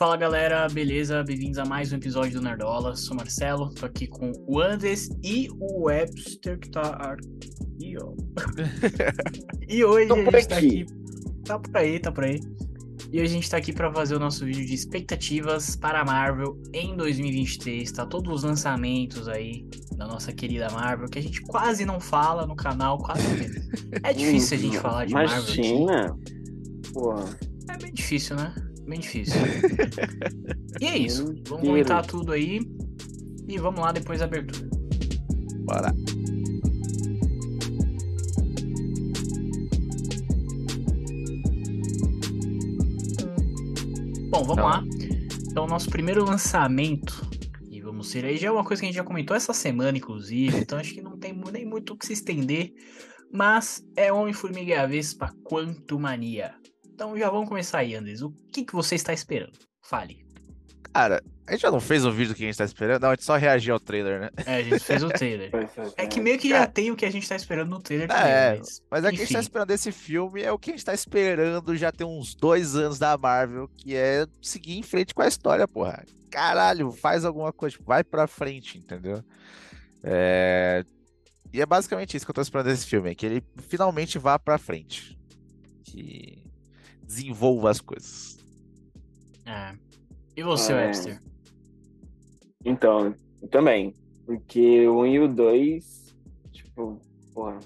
Fala galera, beleza? Bem-vindos a mais um episódio do Nerdola. Sou Marcelo, tô aqui com o Andes e o Webster, que tá aqui, ó. e hoje Tô a gente tá aqui. Tá por aí, tá por aí. E hoje a gente tá aqui pra fazer o nosso vídeo de expectativas para a Marvel em 2023. Tá todos os lançamentos aí da nossa querida Marvel, que a gente quase não fala no canal, quase. É difícil a gente Hum, falar de Marvel aqui. Imagina. É bem difícil, né? Bem difícil. e é isso. Vamos comentar tudo aí. E vamos lá depois da abertura. Bora. Bom, vamos Então. lá. Então, nosso primeiro lançamento. E vamos ser aí. Já é uma coisa que a gente já comentou essa semana, inclusive. Então, acho que não tem nem muito o que se estender. Mas é Homem-Formiga e a Vespa Quantumania. Então, já vamos começar aí, Andres. O que, que você está esperando? Fale. Cara, a gente já não fez o vídeo que a gente tá esperando? Não, a gente só reagiu ao trailer, né? É, a gente fez o trailer. É que meio que já tem o que a gente tá esperando no trailer também, É, mas... Mas é que a gente tá enfim. esperando esse filme, é o que a gente tá esperando já tem uns dois anos da Marvel, que é seguir em frente com a história, porra. Caralho, faz alguma coisa, tipo, vai pra frente, entendeu? É... E é basicamente isso que eu tô esperando desse filme, é que ele finalmente vá pra frente. Que desenvolva as coisas. É. E você, É. Webster? Então, eu também. Porque o 1 e o 2, tipo, porra.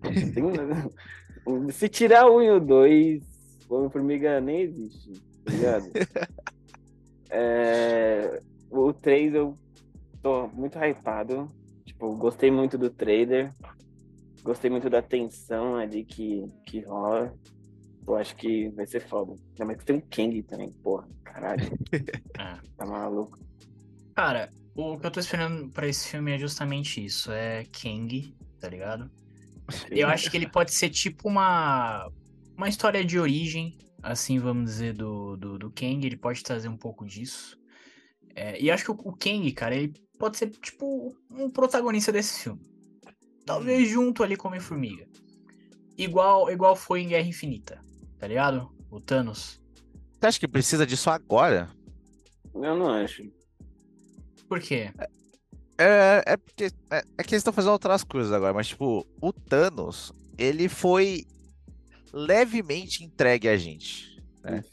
tem- Se tirar o 1 e o 2, o Homem-Formiga nem existe, tá ligado? É, o 3 eu tô muito hypado. Tipo, gostei muito do trailer. Gostei muito da tensão ali que, que rola. Eu acho que vai ser foda. Ainda mais que tem um Kang também, porra. Caralho, É. tá maluco. Cara, o que eu tô esperando pra esse filme é justamente isso. É Kang, tá ligado? Eu acho que ele pode ser tipo uma uma história de origem, assim vamos dizer, do, do, do Kang. Ele pode trazer um pouco disso. É, e acho que o, o Kang, cara, ele pode ser tipo um protagonista desse filme. Talvez junto ali com o Homem-Formiga. Igual, igual foi em Guerra Infinita, tá ligado? O Thanos. Você acha que precisa disso agora? Eu não acho. Por quê? É, é porque é, é que eles estão fazendo outras coisas agora, mas tipo, o Thanos, ele foi levemente entregue a gente. né?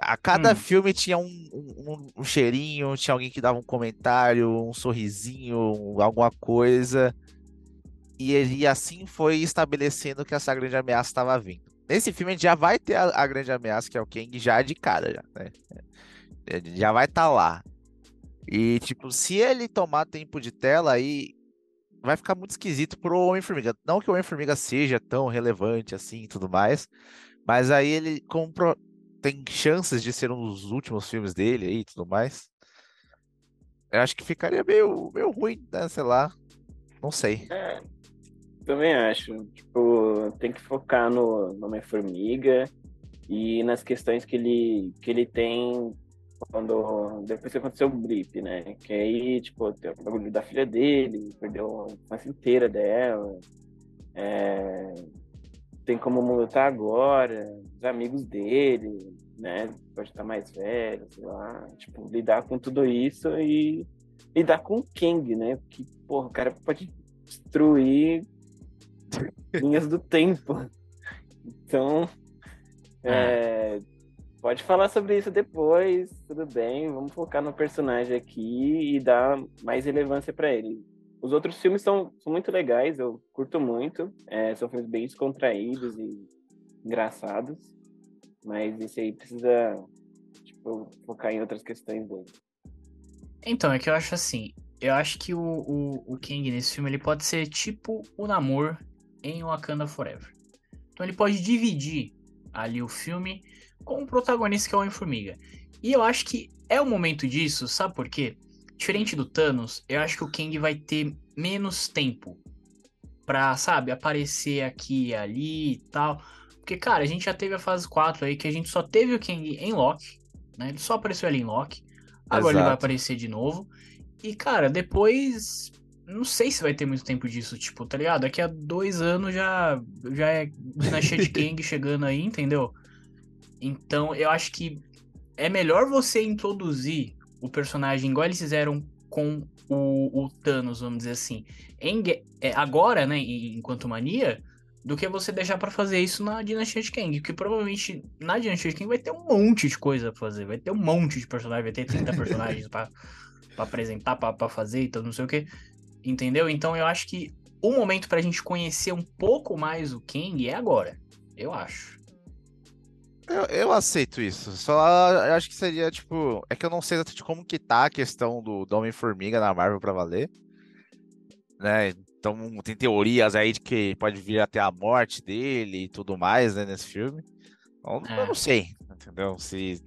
A cada Hum. filme tinha um, um, um cheirinho, tinha alguém que dava um comentário, um sorrisinho, um- alguma coisa. E ele e assim foi estabelecendo que essa grande ameaça estava vindo. Nesse filme a gente já vai ter a, a grande ameaça, que é o Kang, já de cara, já, né? É, Já vai estar lá. E, tipo, se ele tomar tempo de tela, aí vai ficar muito esquisito pro Homem-Formiga. Não que o Homem-Formiga seja tão relevante assim e tudo mais, mas aí ele compro... tem chances de ser um dos últimos filmes dele aí e tudo mais. Eu acho que ficaria meio, meio ruim, né? Sei lá. Não sei. É, também acho. Tipo, tem que focar no, no Homem-Formiga e nas questões que ele, que ele tem quando depois que aconteceu o blip, né? Que aí, tipo, tem o bagulho da filha dele, perdeu a infância inteira dela. É, tem como lutar agora, os amigos dele, né? Pode estar mais velho, sei lá. Tipo, lidar com tudo isso e lidar com o King, né? Porque, porra, o cara pode destruir linhas do tempo. Então, é, pode falar sobre isso depois, tudo bem. Vamos focar no personagem aqui e dar mais relevância para ele. Os outros filmes são, são muito legais, eu curto muito. É, são filmes bem descontraídos e engraçados. Mas esse aí precisa tipo, focar em outras questões dele. Então, é que eu acho assim. Eu acho que o, o, o Kang nesse filme ele pode ser tipo o Namor em Wakanda Forever. Então ele pode dividir ali o filme com o protagonista que é o Homem-Formiga. E eu acho que é o momento disso, sabe por quê? Diferente do Thanos, eu acho que o Kang vai ter menos tempo pra, sabe, aparecer aqui e ali e tal. Porque, cara, a gente já teve a fase 4 aí que a gente só teve o Kang em Loki, né? Ele só apareceu ali em Loki. Agora ele vai Exato. aparecer de novo. E, cara, depois. Não sei se vai ter muito tempo disso, tipo, tá ligado? Daqui a dois anos já, já é dinastia de Kang chegando aí, entendeu? Então, eu acho que é melhor você introduzir o personagem igual eles fizeram com o, o Thanos, vamos dizer assim, em, é, agora, né, enquanto mania, do que você deixar para fazer isso na Dinastia de Kang. Porque provavelmente na Dinastia de Kang vai ter um monte de coisa pra fazer, vai ter um monte de personagens, vai ter 30 personagens para apresentar, para fazer e tudo, não sei o que. Entendeu? Então eu acho que o momento pra gente conhecer um pouco mais o Kang é agora. Eu acho. Eu, eu aceito isso. Só eu acho que seria, tipo. É que eu não sei exatamente como que tá a questão do, do Homem-Formiga na Marvel pra valer. Né? Então tem teorias aí de que pode vir até a morte dele e tudo mais, né, nesse filme. Então, é. Eu não sei, entendeu? Se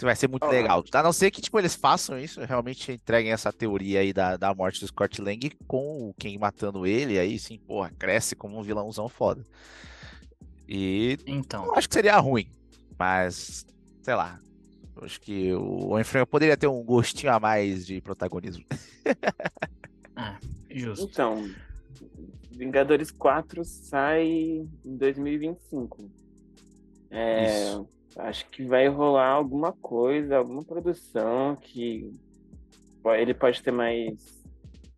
vai ser muito legal. A não ser que, tipo, eles façam isso, realmente entreguem essa teoria aí da, da morte do Scott Lang com quem matando ele, aí sim, porra, cresce como um vilãozão foda. E então. eu acho que seria ruim, mas sei lá. Acho que o Homem-Formiga poderia ter um gostinho a mais de protagonismo. ah, justo. Então, Vingadores 4 sai em 2025. É, acho que vai rolar alguma coisa, alguma produção que ele pode ter mais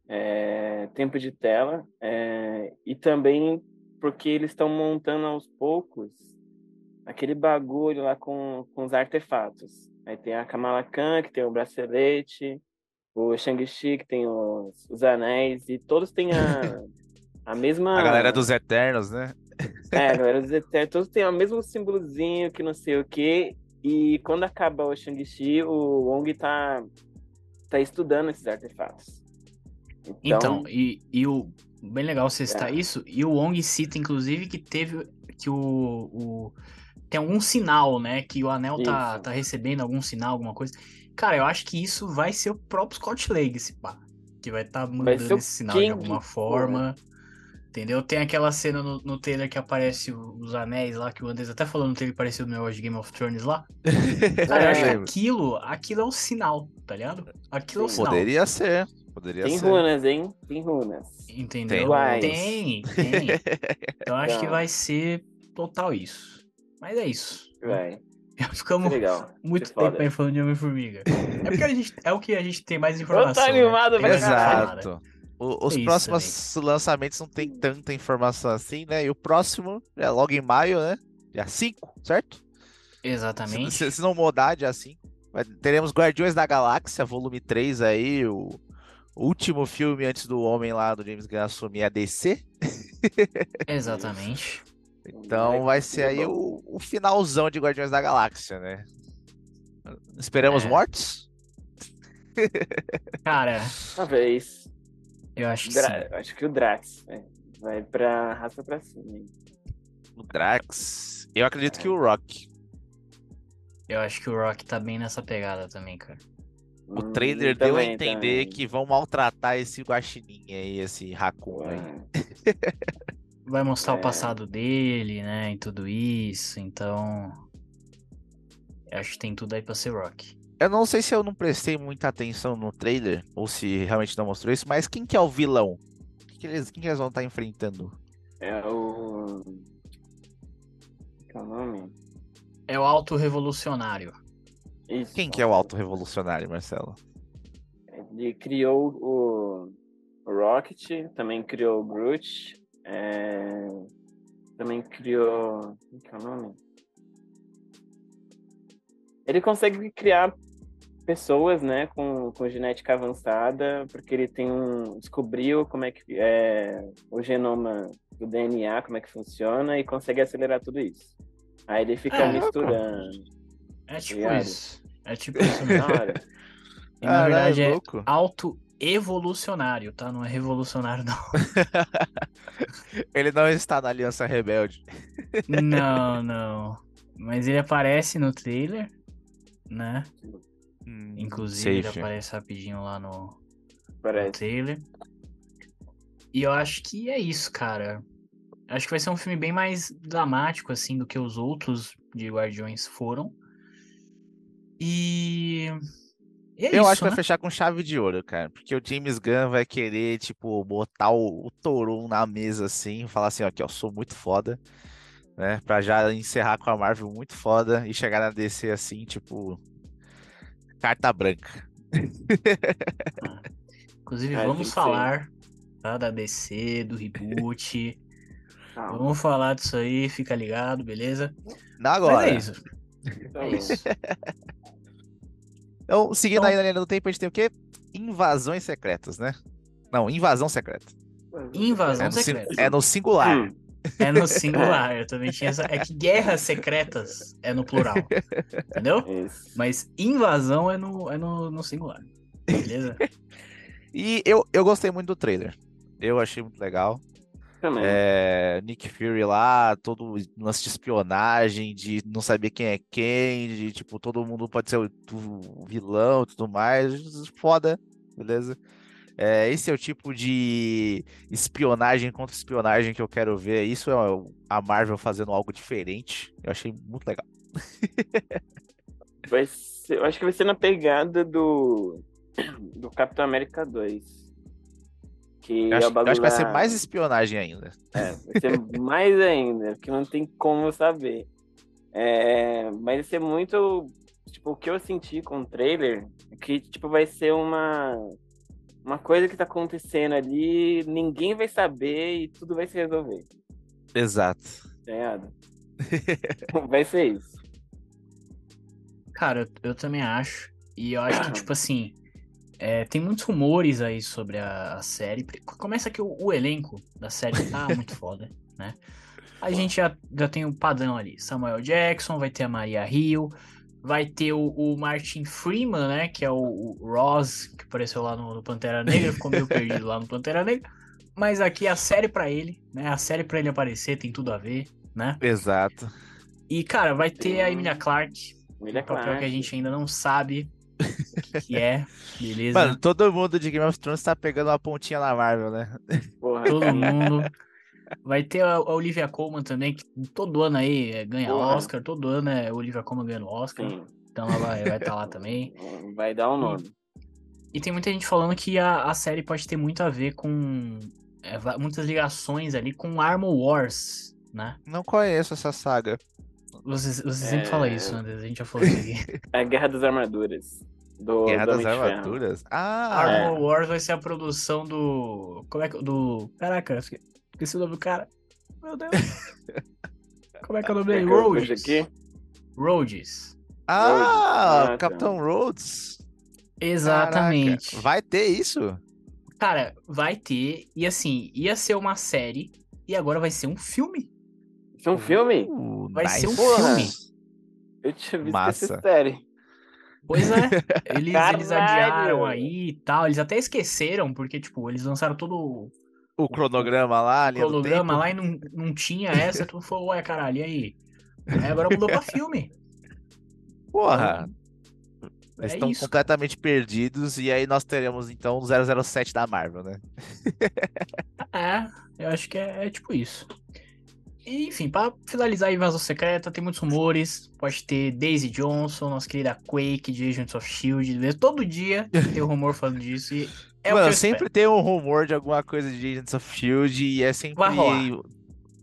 é, tempo de tela é, e também porque eles estão montando aos poucos aquele bagulho lá com, com os artefatos. Aí tem a Kamala Khan, que tem o bracelete, o Shang-Chi, que tem os, os anéis, e todos têm a, a mesma. A galera dos Eternos, né? É, galera dos Eternos, todos têm o mesmo símbolozinho que não sei o quê. E quando acaba o Shang-Chi, o Wong tá, tá estudando esses artefatos. Então, então e, e o, bem legal você citar é. isso. E o Wong cita, inclusive, que teve. que o, o tem algum sinal, né? Que o anel tá, tá recebendo algum sinal, alguma coisa. Cara, eu acho que isso vai ser o próprio Scott esse pá. Que vai estar tá mandando esse sinal King, de alguma forma. Entendeu? Tem aquela cena no, no trailer que aparece os anéis lá, que o Andrés até falou no trailer parecido no negócio de Game of Thrones lá. Cara, eu acho que aquilo, aquilo é o sinal, tá ligado? Aquilo é o sinal. Poderia ser. Poderia tem ser. runas, hein? Tem runas. Entendeu? Tem, tem. tem. Então acho que vai ser total isso. Mas é isso. Vai. Ficamos Legal. muito tempo aí falando de Homem-Formiga. É porque a gente, é o que a gente tem mais informação. Eu tô animado né? Exato. O, os é próximos também. lançamentos não tem tanta informação assim, né? E o próximo é logo em maio, né? Dia 5, certo? Exatamente. Se, se, não mudar, dia 5. Teremos Guardiões da Galáxia, volume 3 aí, o último filme antes do Homem lá do James Gunn assumir a DC. Exatamente. então vai ser aí o, o, finalzão de Guardiões da Galáxia, né? Esperamos é. mortes? Cara. Talvez. Eu acho que Dra sim. Acho que o Drax né? vai pra raça pra cima. Hein? O Drax. Eu acredito é. que o Rock. Eu acho que o Rock tá bem nessa pegada também, cara. O hum, trailer deu a entender também. que vão maltratar esse guaxinim aí, esse Raccoon aí. Vai mostrar é. o passado dele, né, e tudo isso, então... Eu acho que tem tudo aí pra ser Rock. Eu não sei se eu não prestei muita atenção no trailer, ou se realmente não mostrou isso, mas quem que é o vilão? Quem que eles, quem que eles vão estar enfrentando? É o... Qual é o nome? É o Alto Revolucionário. Isso. Quem que é o alto revolucionário, Marcelo? Ele criou o Rocket, também criou o Groot, é... também criou. Como que é o nome? Ele consegue criar pessoas, né, com, com genética avançada, porque ele tem um descobriu como é que é o genoma do DNA, como é que funciona e consegue acelerar tudo isso. Aí ele fica é, misturando. É tipo ligado? isso. É tipo isso mesmo. e, na verdade é, é auto-evolucionário, tá? Não é revolucionário, não. ele não está na Aliança Rebelde. não, não. Mas ele aparece no trailer, né? Hum, Inclusive, safe. ele aparece rapidinho lá no, no trailer. E eu acho que é isso, cara. Acho que vai ser um filme bem mais dramático, assim, do que os outros de Guardiões foram. E. e é eu isso, acho que né? vai fechar com chave de ouro, cara. Porque o James Gunn vai querer, tipo, botar o, o Toron na mesa assim, falar assim, ó, que eu sou muito foda. né? Pra já encerrar com a Marvel muito foda e chegar na DC assim, tipo. Carta branca. Inclusive, É, tem vamos falar tá, da DC, do reboot. Calma. vamos falar disso aí, fica ligado, beleza? Não agora. Mas é isso. Tá É isso. Então, seguindo Então- aí na linha do tempo, a gente tem o quê? Invasões secretas, né? Não, invasão secreta. Invasão É no, secreta. é no singular. Hum, É no singular. Eu também tinha essa. É que guerras secretas é no plural. Entendeu? isso. Mas invasão é no, é no, no singular. Beleza? E eu, eu gostei muito do trailer. Eu achei muito legal. Também. É, Nick Fury lá, todo lance de espionagem, de não saber quem é quem, de tipo, todo mundo pode ser o, o vilão e tudo mais. Foda, beleza? É, esse é o tipo de espionagem contra espionagem que eu quero ver. Isso é a Marvel fazendo algo diferente. Eu achei muito legal. Vai ser, eu acho que vai ser na pegada do, do Capitão América 2. Que Eu acho, é eu acho que vai ser mais espionagem ainda. É, vai ser mais ainda, porque não tem como saber. É, mas vai ser muito. Tipo, o que eu senti com o trailer é que, tipo, vai ser uma. Uma coisa que tá acontecendo ali, ninguém vai saber e tudo vai se resolver. Exato. Tá vai ser isso. Cara, eu, eu também acho. E eu acho que, tipo assim, é, tem muitos rumores aí sobre a, a série. Começa que o, o elenco da série tá muito foda, né? A gente já, já tem o padrão ali. Samuel Jackson, vai ter a Maria Hill, vai ter o, o Martin Freeman, né? Que é o, o Ross, que apareceu lá no, no Pantera Negra, ficou meio perdido lá no Pantera Negra. Mas aqui a série pra ele, né? A série pra ele aparecer tem tudo a ver, né? Exato. E, cara, vai ter a. Emilia Clarke, é um papel claro. que a gente ainda não sabe o que, que é, beleza? Mano, todo mundo de Game of Thrones tá pegando uma pontinha na Marvel, né? Porra, Todo mundo. Vai ter a, a Olivia Colman também, que todo ano aí é, ganha Porra. Oscar, todo ano é Olivia Colman ganhando Oscar, Sim, então ela vai estar tá lá também. vai dar o nome. E tem muita gente falando que a, a série pode ter muito a ver com é, muitas ligações ali com Armor Wars, né? Não conheço essa saga. Você, você sempre É. fala isso, André, a gente já falou isso aqui. A Guerra das Armaduras. Do, Guerra do das. Armaduras. Ah, Armor Wars vai ser a produção do. Como é que. Do. Caraca, esqueci o nome do cara. Meu Deus. Como é que é o nome dele? eu puxe Rhodes. aqui? Rhodes. ah, Ah, tá. Capitão Rhodes. Exatamente. Caraca, Vai ter isso? Cara, vai ter. E assim, ia ser uma série. E agora vai ser um filme. Isso é um filme? Uh, Vai ser um Porra. filme. Eu tinha visto Massa. essa série. Pois é. Eles, eles adiaram aí e tal. Eles até esqueceram, porque, tipo, eles lançaram todo o O cronograma lá, do cronograma lá e não, não tinha essa. Tu falou, ué, caralho, e aí? Aí agora mudou pra filme. Porra, eles É estão isso. completamente perdidos e aí nós teremos então o 007 da Marvel, né? É, eu acho que é, é tipo isso. E, enfim, pra finalizar a invasão secreta, tem muitos rumores. Pode ter Daisy Johnson, nossa querida Quake de Agents of Shield. Todo dia tem um rumor falando disso. E é Mano, sempre espero. tem um rumor de alguma coisa de Agents of Shield e é sempre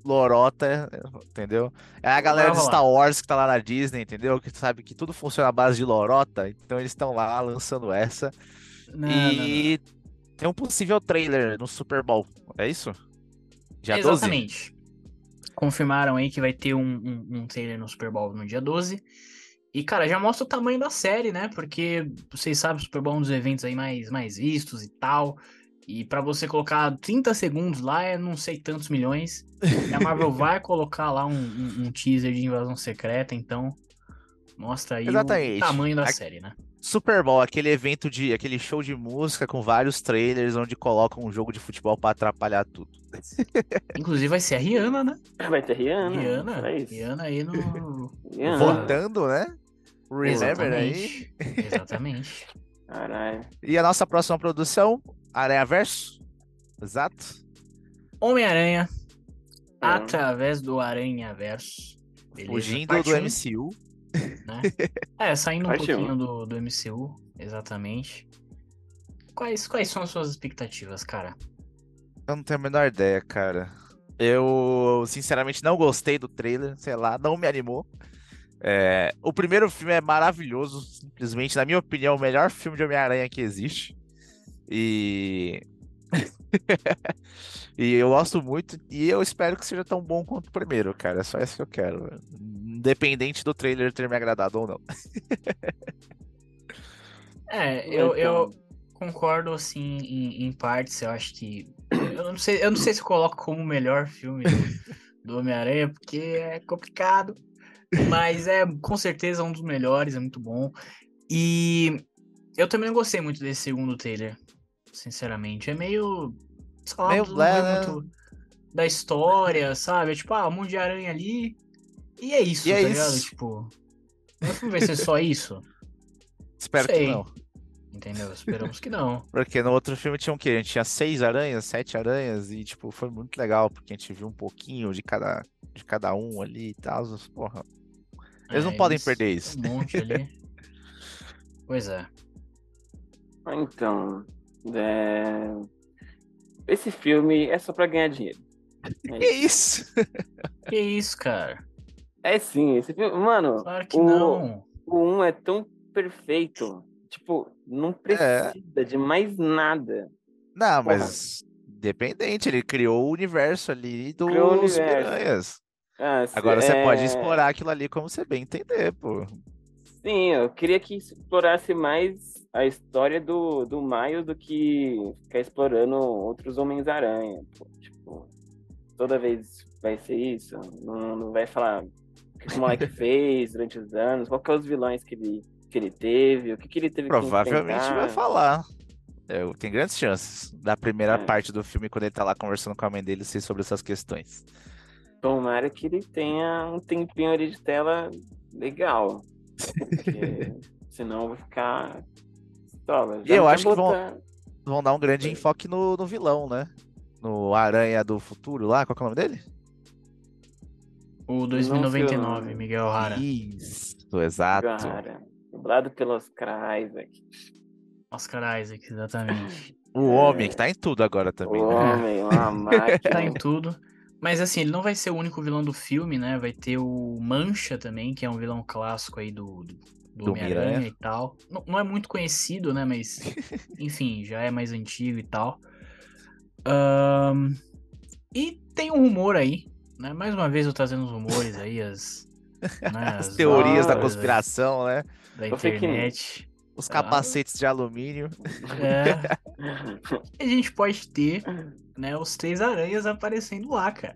lorota, entendeu? É a galera de. Star Wars que tá lá na Disney, entendeu? Que sabe que tudo funciona à base de lorota, então eles estão lá lançando essa. Não, não, não. e tem um possível trailer no Super Bowl, é isso? Dia 12? Exatamente. Confirmaram aí que vai ter um, um, um trailer no Super Bowl no dia 12. E, cara, já mostra o tamanho da série, né? Porque vocês sabem, o Super Bowl é um dos eventos aí mais, mais vistos e tal. E pra você colocar 30 segundos lá é não sei tantos milhões. E a Marvel vai colocar lá um, um- um teaser de invasão secreta, então mostra aí Exatamente. o tamanho da A- série, né? Super Bowl, aquele evento de, aquele show de música com vários trailers onde colocam um jogo de futebol pra atrapalhar tudo. Inclusive vai ser a Rihanna, né? Vai ter Rihanna. Rihanna, É isso. Rihanna aí no. Rihanna. Votando, né? Remember aí. Exatamente. Exatamente. Caralho. E a nossa próxima produção, Aranha Verso. Exato. Homem-Aranha É. através do Aranha Verso. Fugindo do MCU. Né? É, saindo um pouquinho do, do MCU, exatamente. Quais, quais são as suas expectativas, cara? Eu não tenho a menor ideia, cara. Eu, sinceramente, não gostei do trailer, sei lá, não me animou. É, o primeiro filme é maravilhoso, simplesmente, na minha opinião, o melhor filme de Homem-Aranha que existe. E. e eu gosto muito, e eu espero que seja tão bom quanto o primeiro, cara. É só isso que eu quero. Independente do trailer ter me agradado ou não. é, eu, eu concordo assim em, em partes. Eu acho que. Eu não sei, eu não sei se eu coloco como o melhor filme do Homem-Aranha, porque é complicado. Mas é com certeza um dos melhores, é muito bom. E eu também não gostei muito desse segundo trailer, sinceramente. É meio. Sei lá, meio blé, né? muito da história, sabe? É tipo, ah, um monte de aranha ali. E é isso, e é tá é ligado? Isso. Tipo. Não vai ser só isso. Espero Sei. que não. Entendeu? Esperamos que não. Porque no outro filme tinha o quê? A gente tinha seis aranhas, sete aranhas, e tipo, foi muito legal, porque a gente viu um pouquinho de cada, de cada um ali e tal. Porra, eles é, não podem perder isso. Um monte ali. pois é. Então, é... esse filme é só pra ganhar dinheiro. É que isso? que isso, cara? É sim, esse filme. Mano, claro que o, não. O 1 é tão perfeito. Tipo, não precisa é. de mais nada. Não, Porra. mas dependente, ele criou o universo ali dos criou universo. Ah, Agora é... você pode explorar aquilo ali como você bem entender, pô. Sim, eu queria que explorasse mais a história do, do Miles do que ficar explorando outros Homens-Aranha. Tipo, toda vez vai ser isso. Não, não vai falar que o moleque fez durante os anos, qual que é os vilões que ele, que ele teve, o que, que ele teve Provavelmente vai falar. É, tem grandes chances da primeira é. parte do filme, quando ele tá lá conversando com a mãe dele, ser sobre essas questões. Tomara que ele tenha um tempinho ali de tela legal. Porque senão eu vou ficar. Tola, eu acho botar... que vão, vão dar um grande enfoque no, no vilão, né? No Aranha do Futuro lá, qual é o nome dele? O 2099, Miguel Rara. Isso, exato. Cara, dublado pelo Oscar Isaac. Oscar Isaac, exatamente. O homem, que tá em tudo agora também. O né? homem, uma máquina. tá em tudo. Mas assim, ele não vai ser o único vilão do filme, né? Vai ter o Mancha também, que é um vilão clássico aí do, do, do, do Homem-Aranha e tal. Não, não, é muito conhecido, né? Mas, enfim, já é mais antigo e tal. Um, e tem um rumor aí, né? Mais uma vez eu trazendo os rumores aí, as, né, as, as teorias da conspiração, né? Da internet. Os capacetes de alumínio. É. a gente pode ter né, os três aranhas aparecendo lá, cara.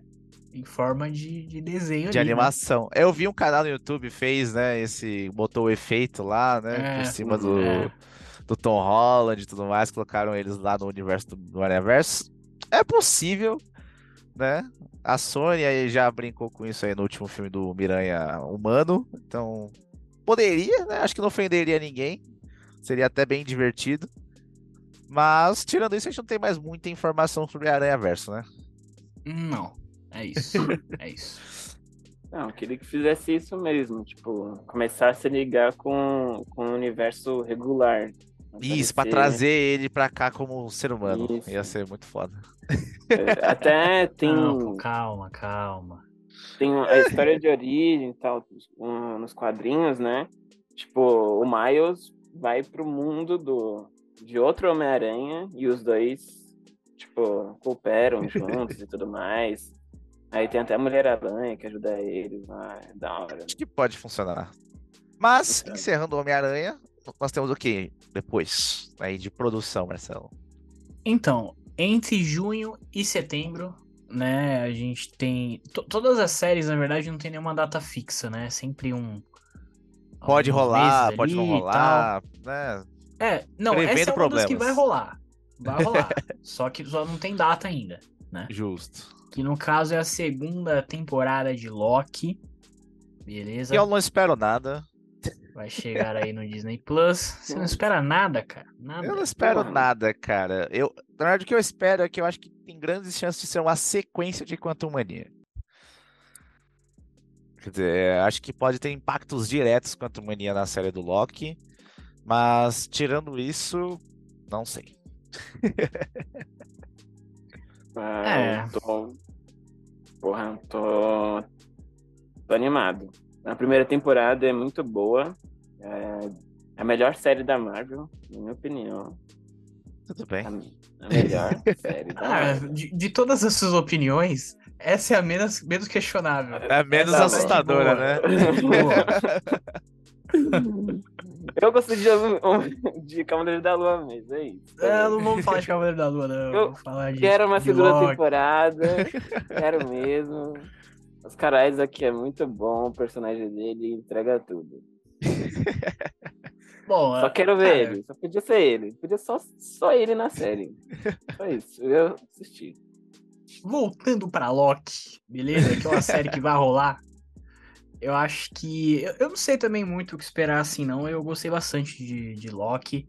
Em forma de, de desenho. De ali, né? animação. Né? Eu vi um canal no YouTube fez, né? Esse. Botou o efeito lá, né? É, por cima do, é. do Tom Holland e tudo mais. Colocaram eles lá no universo do, do Aranhaverso. É possível, né? A Sony aí já brincou com isso aí no último filme do Miranha Humano. Então, poderia, né? Acho que não ofenderia ninguém. Seria até bem divertido. Mas, tirando isso, a gente não tem mais muita informação sobre Aranha Verso, né? Não, é isso. é isso. Não, eu queria que fizesse isso mesmo, tipo, começasse a ligar com, com o universo regular. Isso, para trazer ele pra cá como ser humano. Isso. Ia ser muito foda. É, até tem. Não, calma, calma. Tem a história de origem e tal, um, nos quadrinhos, né? Tipo, o Miles vai pro mundo do, de outro Homem-Aranha e os dois, tipo, cooperam juntos e tudo mais. Aí tem até a Mulher-Aranha que ajuda eles lá, é da hora. Acho que pode funcionar. Mas, encerrando o Homem-Aranha, nós temos o que depois aí de produção, Marcelo? Então, entre junho e setembro, né, a gente tem... Todas as séries, na verdade, não tem nenhuma data fixa, né? É sempre um... Pode rolar, pode não rolar, né? É, não, Prevendo essa é uma das que vai rolar. Vai rolar. só que só não tem data ainda, né? Justo. Que no caso é a segunda temporada de Loki. Beleza? Eu não espero nada. Vai chegar aí no Disney Plus. Você não espera nada, cara. Nada. Eu não espero nada, cara. Eu, na verdade, o que eu espero é que eu acho que tem grandes chances de ser uma sequência de Quantum Mania. Quer dizer, acho que pode ter impactos diretos Quantum Mania na série do Loki. Mas tirando isso, não sei. é. Tô... Porra, tô, tô animado. A primeira temporada é muito boa. É a melhor série da Marvel, na minha opinião. Tudo bem. A, a melhor série da Ah, Marvel. de, de todas as suas opiniões, essa é a menos, menos questionável. É menos Tá bem. assustadora, né? Eu gostei de, de Cavaleiro da Lua, mas é isso. É, não vamos falar de Cavaleiro da Lua, não. Eu Vamos falar de. Quero uma de segunda Loki. temporada. Quero mesmo. Os caras aqui é muito bom, o personagem dele entrega tudo. Bom, Só quero ver cara, ele. Só podia ser ele. Podia só, só ele na série. Só isso. Eu assisti. voltando pra Loki, beleza? Que é uma série que vai rolar. Eu acho que. Eu, eu não sei também muito o que esperar assim, não. Eu gostei bastante de, de Loki.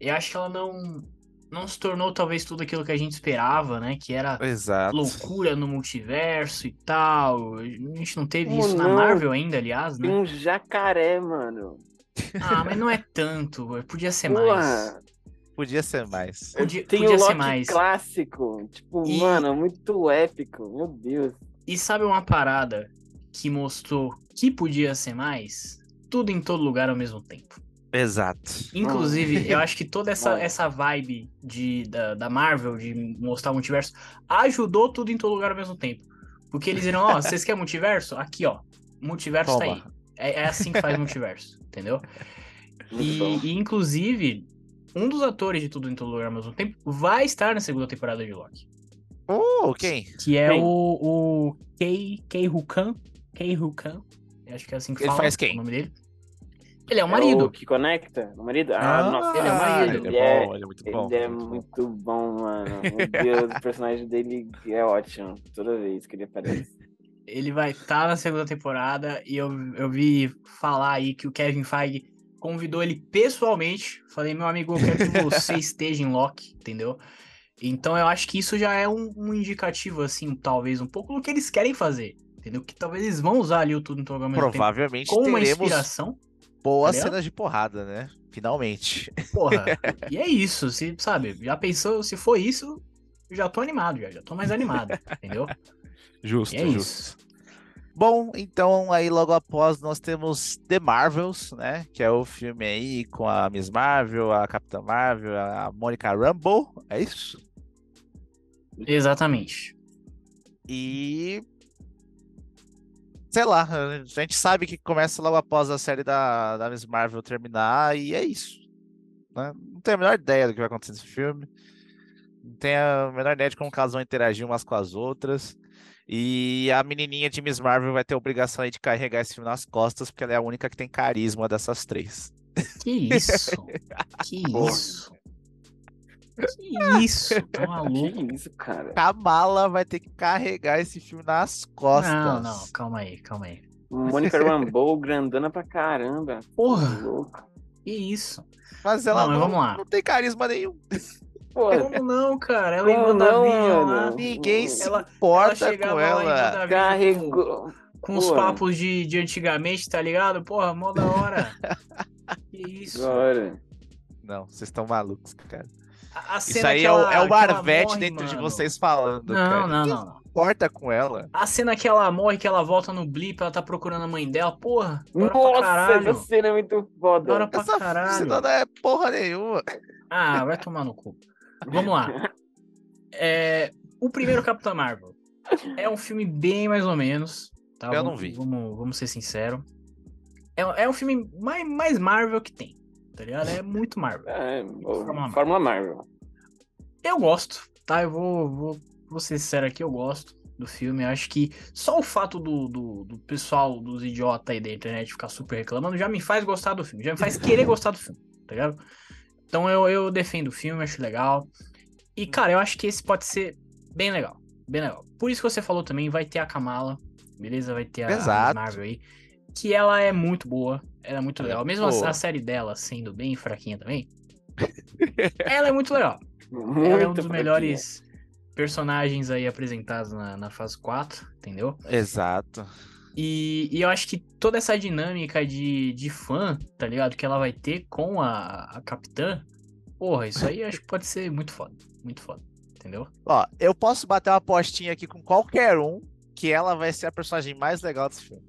Eu acho que ela não. Não se tornou talvez tudo aquilo que a gente esperava, né? Que era Exato. loucura no multiverso e tal. A gente não teve Como isso na não? Marvel ainda, aliás, Tem né? um jacaré, mano. Ah, mas não é tanto. Podia ser mais. Podia ser mais. Podia, Tem podia o ser Loki mais. clássico. Tipo, E- mano, muito épico. Meu Deus. E sabe uma parada que mostrou que podia ser mais? Tudo em todo lugar ao mesmo tempo. Exato. Inclusive, eu acho que toda essa, essa vibe de, da, da Marvel, de mostrar o multiverso, ajudou tudo em todo lugar ao mesmo tempo. Porque eles viram, ó, vocês querem multiverso? Aqui, ó. Multiverso tá Toma. aí. É, é assim que faz multiverso, entendeu? E, e, inclusive, um dos atores de Tudo em Todo Lugar ao mesmo tempo vai estar na segunda temporada de Loki. Oh, quem? Que é Quem? o, o Kei, Kei Hukan. Kei Acho que é assim que Ele fala faz quem? o nome dele. Ele é o É marido. o que conecta? O marido? Ah, nossa. ele é o marido. Ele é bom, ele é muito bom. Ele é muito bom. mano. Meu Deus, o personagem dele é ótimo. Toda vez que ele aparece. Ele vai estar na segunda temporada e eu, eu vi falar aí que o Kevin Feige convidou ele pessoalmente. Falei, meu amigo, eu quero que você esteja em Loki, entendeu? Então eu acho que isso já é um, um indicativo, assim, talvez um pouco do que eles querem fazer. Entendeu? Que talvez eles vão usar ali o tudo lugar ao mesmo tempo Provavelmente com uma teremos inspiração. Boas entendeu? cenas de porrada, né? Finalmente. Porra, e é isso, se, sabe? Já pensou, se for isso, já tô animado, já, já tô mais animado, entendeu? Justo, é justo. Bom, então aí logo após nós temos The Marvels, né? Que é o filme aí com a Miss Marvel, a Capitã Marvel, a Monica Rambeau, é isso? Exatamente. E sei lá, a gente sabe que começa logo após a série da, da Miss Marvel terminar e é isso. né? Não tenho a menor ideia do que vai acontecer nesse filme. Não tenho a menor ideia de como elas vão interagir umas com as outras. E a menininha de Miss Marvel vai ter a obrigação aí de carregar esse filme nas costas, porque ela é a única que tem carisma dessas três. Que isso? Que isso? Que isso? Tá maluco? Que isso, cara? Kamala vai ter que carregar esse filme nas costas. Não, não, calma aí, calma aí. Mônica Rambeau, grandona pra caramba. Porra, Louco. que isso? Mas ela Não, não, vamos lá. não tem carisma nenhum. Pô, Como não, cara? Ela Como não, WandaVision lá, mano? Ninguém se Ela- ela importa chegava com ela. WandaVision com, carregou. com os papos de, de antigamente, tá ligado? Porra, mó da hora. Que isso? Agora. Não, vocês estão malucos, cara. Isso aí que é o, ela- é o Marvete morre, dentro de mano. vocês falando, Não, cara. não, não, não. se importa com ela. A cena que ela morre, que ela volta no blip, ela tá procurando a mãe dela, porra. Nossa, caralho. essa cena é muito foda. pra Essa caralho. cena não é porra nenhuma. Ah, vai tomar no cu. Vamos lá. É, o primeiro Capitão Marvel é um filme bem mais ou menos. Tá? Eu não Vamos- vi. Vamos, vamos ser sinceros. É, é um filme mais, mais Marvel que tem. Tá ligado? É muito Marvel. É, Fórmula Fórmula Marvel. Eu gosto, tá? Eu vou, vou, vou ser sincero aqui, eu gosto do filme. Eu acho que só o fato do, do, do pessoal, dos idiotas aí da internet ficar super reclamando, já me faz gostar do filme. Já me faz querer gostar do filme, tá ligado? Então eu, eu defendo o filme, acho legal. E, cara, eu acho que esse pode ser bem legal. Bem legal. Por isso que você falou também, vai ter a Kamala, beleza? Vai ter a, Exato. Marvel aí. Que ela é muito boa. Ela é muito é legal. Mesmo a, a série dela sendo bem fraquinha também. ela é muito legal. Muito Ela é um dos fraquinha. melhores personagens aí apresentados na, na fase 4, entendeu? Exato. E, e eu acho que toda essa dinâmica de, de fã, tá ligado? Que ela vai ter com a, a capitã, porra, isso aí eu acho que pode ser muito foda. Muito foda, entendeu? Ó, eu posso bater uma apostinha aqui com qualquer um que ela vai ser a personagem mais legal desse filme.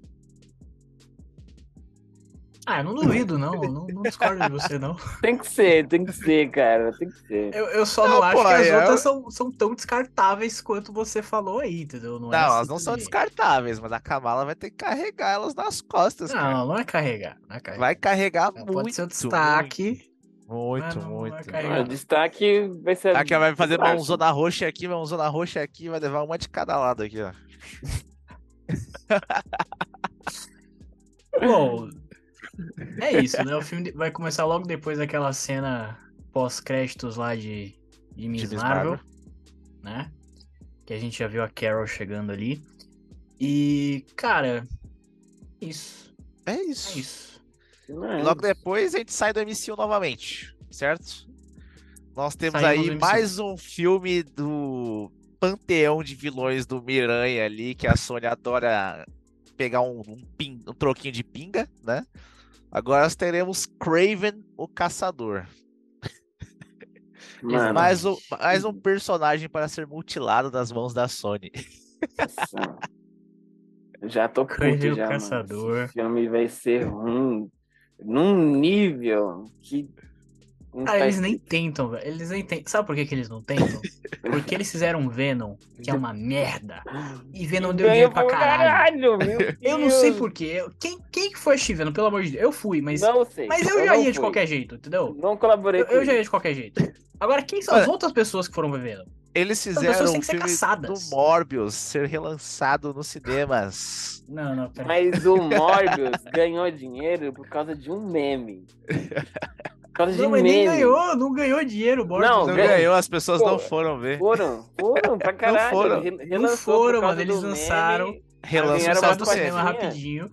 Ah, eu não duvido, não. Não, não discordo de você, não. Tem que ser, tem que ser, cara. Tem que ser. Eu, eu só não, Não, acho pô, que as é- outras são, são tão descartáveis quanto você falou aí, entendeu? Não, Não, é elas não são descartáveis, mas a Kamala vai ter que carregar elas nas costas, cara. Não, não é carregar. Não é carregar. Vai carregar Ela muito. Pode ser o destaque. Muito, não muito. Ah, o destaque vai ser. Aqui vai fazer baixo. mãozona roxa aqui, mãozona roxa aqui, vai levar uma de cada lado aqui, ó. Bom, é isso, né? O filme vai começar logo depois daquela cena pós-créditos lá de, de Miss Marvel, Marvel. né? Que a gente já viu a Carol chegando ali. E, cara, isso. É É isso. isso. Não E é. logo depois a gente sai do MCU novamente, certo? Nós temos Saímos aí mais um filme do panteão de vilões do Miranha ali, que a Sony adora pegar um, um, pin- um troquinho de pinga, né? Agora nós teremos Craven, o Caçador. Mais um, mais um personagem para ser mutilado das mãos da Sony. Já tô puto Craven o já, mano. Caçador. Esse filme vai ser ruim num nível que. Não Cara, tá eles nem tentam, velho. Eles nem tentam. Sabe por que, que eles não tentam? Porque eles fizeram um Venom, que é uma merda. E Venom deu dinheiro pra caralho. meu Eu não sei porquê. Quem, quem que foi assistir Venom? Pelo amor de Deus. Eu fui, mas, Não sei. mas eu já não ia de fui. qualquer jeito, entendeu? Não colaborei Eu, com eu já ia de qualquer jeito. Agora, quem são as outras pessoas que foram ver Venom? Eles pessoas fizeram têm o que ser filme caçadas. do Morbius ser relançado nos cinemas. Não, não, pera. Mas o Morbius ganhou dinheiro por causa de um meme. Causa de Não, mas meme. nem ganhou, não ganhou dinheiro, Morbius. Não, Não ganhou. ganhou, as pessoas Pô, não foram ver. Foram, foram pra caralho. foram. Não foram, causa mano. Eles lançaram. Saiu só do cinema rapidinho.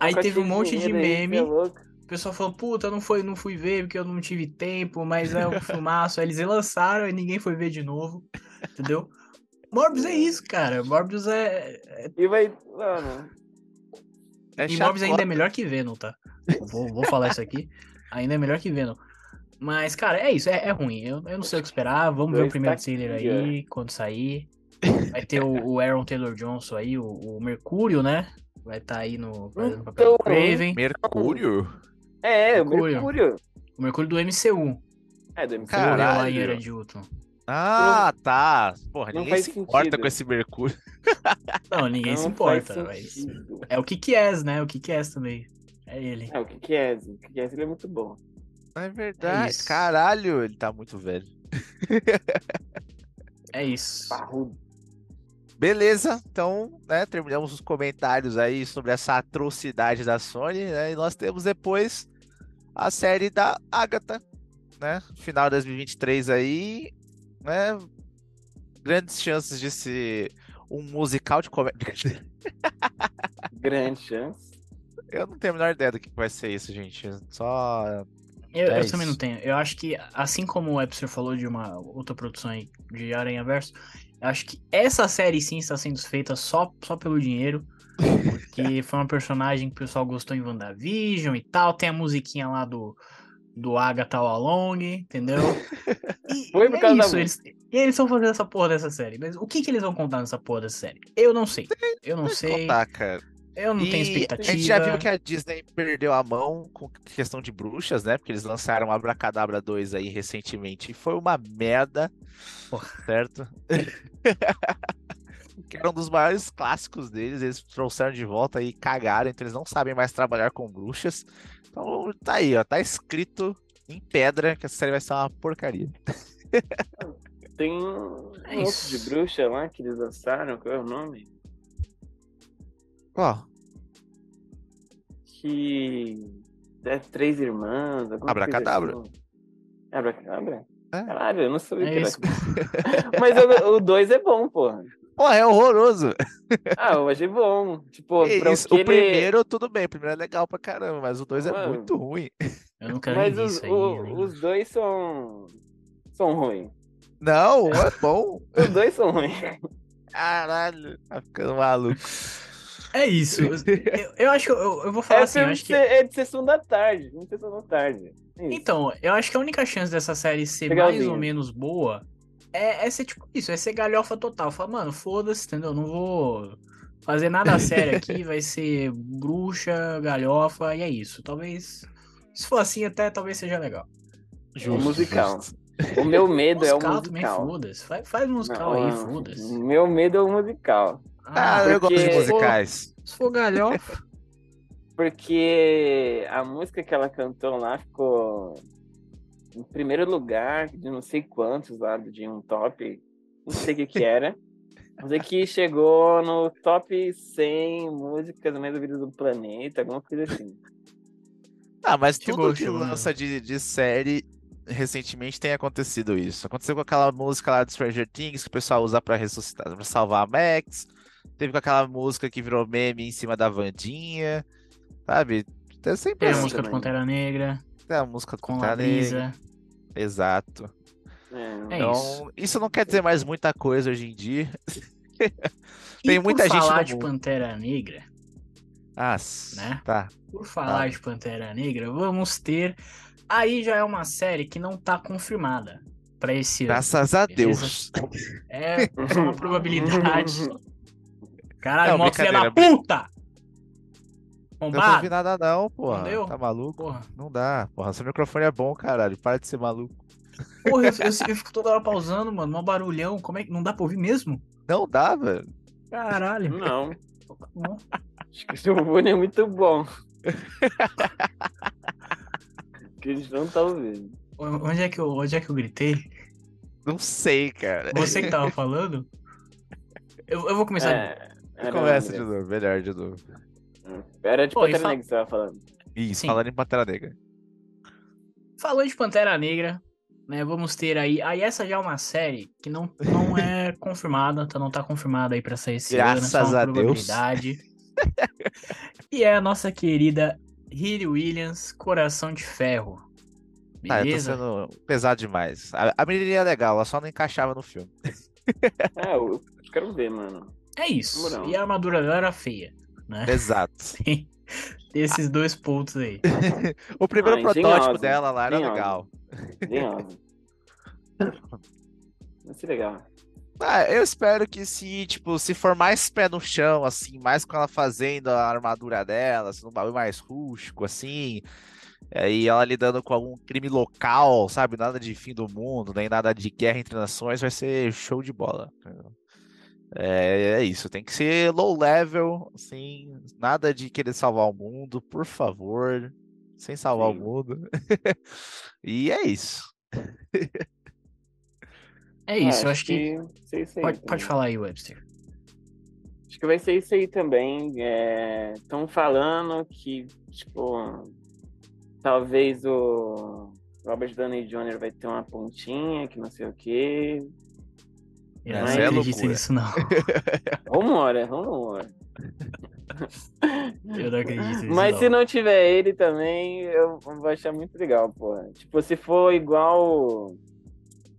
Aí teve um monte de meme. é. O pessoal falou, puta, não, foi, não fui ver porque eu não tive tempo, mas é um filmaço. Aí eles relançaram e ninguém foi ver de novo. Entendeu? Morbius é isso, cara. Morbius é. é- E vai. Mano, É E Morbius ainda é melhor que Venom, tá? Vou, vou falar isso aqui. Ainda é melhor que Venom. Mas, cara, é isso, é, é ruim. Eu, eu não sei o que esperar. Vamos ver o Dois primeiro trailer aí, quando sair. Vai ter o, o Aaron Taylor Johnson aí, o, o Mercúrio, né? Vai estar aí no fazendo o papel do Então, Craven. Mercúrio? é, o Mercúrio. Mercúrio. O Mercúrio do MCU. É, do MCU. Caralho. Era de Ultron. Ah, tá. Porra, Não ninguém se importa sentido. com esse Mercúrio. Não, ninguém Não se importa, mas. É o Kikies, né? O Kikies também. É ele. É, o é? O é? Ele é muito bom. É verdade. isso. Caralho, ele tá muito velho. É isso. Parrudo. Beleza, então, né, terminamos os comentários aí sobre essa atrocidade da Sony, né, e nós temos depois a série da Agatha, né, final de 2023 aí, né, grandes chances de ser um musical de comédia. Grande chance. Eu não tenho a menor ideia do que vai ser isso, gente, só... Eu, eu também não tenho. Eu acho que, assim como o Epster falou de uma outra produção aí de Aranha Verso, eu acho que essa série sim está sendo feita só, só pelo dinheiro. Porque foi uma personagem que o pessoal gostou em WandaVision e tal. Tem a musiquinha lá do, do Agatha Along, entendeu? E, Foi por é causa da isso, eles, e eles estão fazendo essa porra dessa série. Mas o que, que eles vão contar nessa porra dessa série? Eu não sei. Eu não sei. Contar, cara. Eu não tenho E expectativa. A gente já viu que a Disney perdeu a mão com questão de bruxas, né? Porque eles lançaram Abracadabra 2 aí recentemente e foi uma merda, Porra. certo? que era um dos maiores clássicos deles, eles trouxeram de volta e cagaram, então eles não sabem mais trabalhar com bruxas. Então tá aí, ó, tá escrito em pedra que essa série vai ser uma porcaria. Tem um É de bruxa lá que eles lançaram, qual é o nome? Ó, Que é três irmãs. Abracadabra. assim. É Abracadabra? É. Caralho, eu não sabia É que era. isso. Mas o 2 é bom, porra. pô, é horroroso. Ah, eu achei bom. Tipo, pra isso, o ele- primeiro tudo bem, o primeiro é legal pra caramba, mas o dois é Mano. muito ruim. Eu não quero nem Mas os, isso aí. o- os dois são. são ruins. Não, é bom. Os dois são ruins. Caralho, tá ficando maluco. É isso. Eu, eu acho que eu, eu vou falar É, assim, acho de que. é de sessão da tarde. Não sessão da tarde. É. Então, eu acho que a única chance dessa série ser Legalzinho. mais ou menos boa é, é ser tipo isso, é ser galhofa total. Falar, mano, foda-se, entendeu? Não vou. fazer nada sério aqui, vai ser bruxa, galhofa, e é isso. Talvez, se for assim, até talvez seja legal. Justo, musical. Justo. O meu medo musical é o musical. Também, foda-se. Faz, faz musical Não, aí, foda-se. O meu medo é o musical. Ah, ah eu gosto de musicais. Se for galhofa. Porque a música que ela cantou lá ficou em primeiro lugar de não sei quantos lá, de um top, não sei o que que era. Mas aqui chegou no top 100 músicas mais ouvidas do planeta, alguma coisa assim. Ah, mas tudo que lança de, de série recentemente tem acontecido isso. Aconteceu com aquela música lá do Stranger Things que o pessoal usa para ressuscitar, para salvar a Max. Teve com aquela música que virou meme em cima da Vandinha. Sabe? Tem sempre Tem a música do Pantera Negra. Tem a música do Pantera Negra. Exato. É, então, isso. isso. não quer dizer mais muita coisa hoje em dia. Tem muita gente. falar de Pantera Negra. Ah, né? tá. Por falar tá. de Pantera Negra, vamos ter. Aí já é uma série que não tá confirmada para esse Graças ano. a Deus. É uma probabilidade. Caralho, mó filha da puta! Bombado. Não ouvi nada não, porra. Não deu? Tá maluco? Porra. Não dá, porra. Seu microfone é bom, caralho. Para de ser maluco. Porra, eu, eu, eu fico toda hora pausando, mano. Um barulhão. Como é que. Não dá pra ouvir mesmo? Não dá, velho. Caralho. Não. Acho que seu fone é muito bom. que eles não estão ouvindo. Onde é, que eu, onde é que eu gritei? Não sei, cara. Você que tava falando? Eu, eu vou começar. É, Começa de novo, melhor de novo. Era de Pô, Pantera Negra que você tava falando. Isso, Sim. falando em Pantera Negra. Falou de Pantera Negra, né? Vamos ter aí. Aí essa já é uma série que não, não é confirmada, então não tá confirmada aí pra sair esse Graças ano, é a probabilidade. Deus. e é a nossa querida Hilly Williams, Coração de Ferro. Beleza? Ah, eu tô sendo pesado demais. A, a menininha é legal, ela só não encaixava no filme. é, eu quero ver, mano. É isso. E a armadura dela era feia né? Exato. Tem esses dois pontos aí. o primeiro ah, protótipo dela lá era legal. Vai ser legal. Ah, eu espero que se, tipo, se for mais pé no chão, assim, mais com ela fazendo a armadura dela, assim, um bagulho mais rústico, assim, e ela lidando com algum crime local, sabe? Nada de fim do mundo, nem nada de guerra entre nações, vai ser show de bola. É, é, isso, tem que ser low level, assim, nada de querer salvar o mundo, por favor, sem salvar Sim. o mundo. e é isso. É isso, ah, eu acho que. que... Pode, pode falar aí, Webster. Acho que vai ser isso aí também. Estão é... falando que, tipo, talvez o Robert Downey Jr. vai ter uma pontinha, que não sei o quê. Eu não é acredito nisso, não. Rumora, rumora. Eu não acredito nisso. Mas não. se não tiver ele também, eu vou achar muito legal, pô. Tipo, se for igual.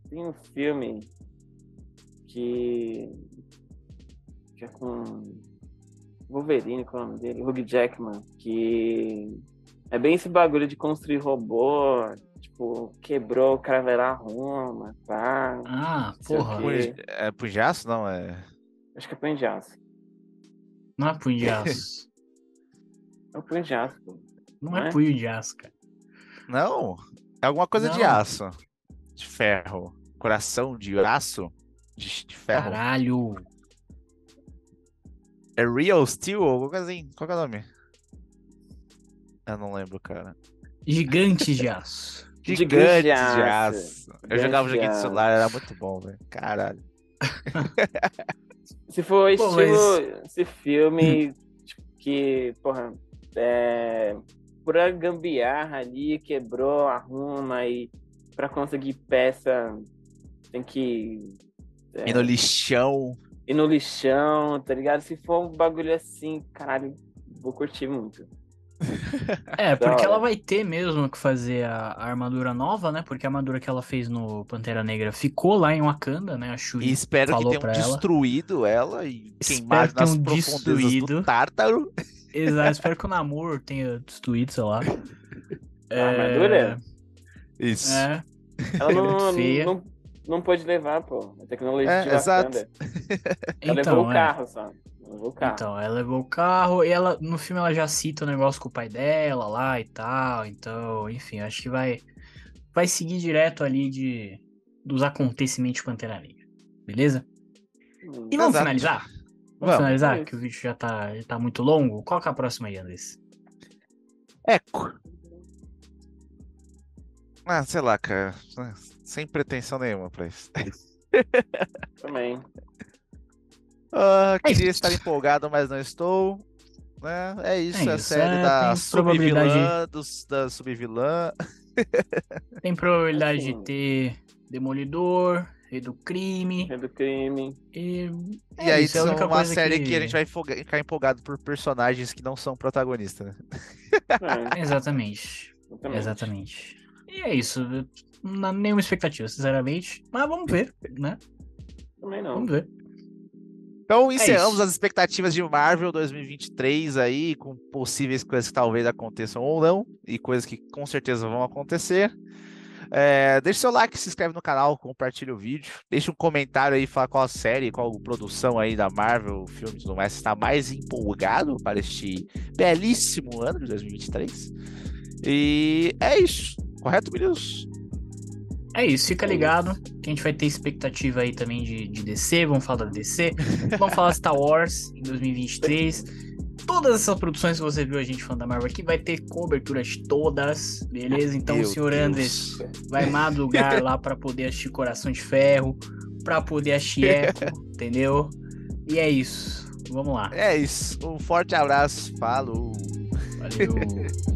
Tem um filme que. que é com. Wolverine, qual é o nome dele? Hugh Jackman. Que. É bem esse bagulho de construir robô, tipo, quebrou o Cravelar Roma, pá. Ah, porra. É punho de aço? Não, é. Acho que é punho de aço. Não é punho de aço. é o punho de aço, pô. Não, não é, é punho de aço, cara. Não, é alguma coisa não. de aço. De ferro. Coração de aço? De, de ferro. Caralho. É Real Steel ou alguma coisa assim? Qual é o nome? Eu não lembro, cara. Gigantes de aço. Gigantes de aço. Eu jogava um joguinho de celular, era muito bom, velho. Caralho. Se for Pô, estilo mas... esse filme tipo, que, porra, é, por a gambiarra ali, quebrou, arruma e pra conseguir peça tem que. É, ir no lixão. Ir no lixão, tá ligado? Se for um bagulho assim, caralho, vou curtir muito. É, porque ela vai ter mesmo que fazer a, a, armadura nova, né? Porque a armadura que ela fez no Pantera Negra ficou lá em Wakanda, né? A Shuri e espero falou que tenham ela. destruído ela e queimado nas um destruído. do Tártaro. Exato, espero que o Namor tenha destruído, sei lá. A armadura? Isso. É. Ela não, não, não pode levar, pô. A tecnologia é, de Wakanda. Exato. Ela então, levou o é. carro só. Levou o carro. Então, ela levou o carro e ela no filme ela já cita o negócio com o pai dela lá e tal. Então, enfim, acho que vai vai seguir direto ali de dos acontecimentos de Pantera Negra. Beleza? Hum, E vamos Exato. finalizar? Vamos, Vamos. finalizar, que o vídeo já tá, já tá muito longo. Qual que é a próxima aí, Andrés? Eco. Ah, sei lá, cara. Sem pretensão nenhuma pra isso. Também. É queria isso. estar empolgado, mas não estou. Né? É isso, É é a isso, série é, da subvilã, dos, da subvilã. Tem probabilidade Assim. de ter Demolidor, Rei do Crime. É do crime. E, E é aí isso, é a uma série que... a gente vai ficar empolgado por personagens que não são protagonistas, né? É, Exatamente. exatamente. Exatamente. E é isso. Não há nenhuma expectativa, sinceramente. Mas vamos ver, né? Também não. Vamos ver. Então encerramos isso. as expectativas de Marvel 2023 aí, com possíveis coisas que talvez aconteçam ou não, e coisas que com certeza vão acontecer. É, deixe seu like, se inscreve no canal, compartilha o vídeo, deixa um comentário aí, fala qual série, qual produção aí da Marvel, filme e tudo mais, está mais empolgado para este belíssimo ano de 2023. E é isso, correto, meninos? É isso, fica ligado que a gente vai ter expectativa aí também de, de DC, vamos falar da DC, vamos falar Star Wars em 2023. Todas essas produções que você viu a gente falando da Marvel aqui vai ter cobertura de todas, beleza? Então Meu o senhor Deus. Andres vai madrugar lá pra poder assistir Coração de Ferro, pra poder assistir Echo, entendeu? E é isso. Vamos lá. É isso, um forte abraço, falou! Valeu.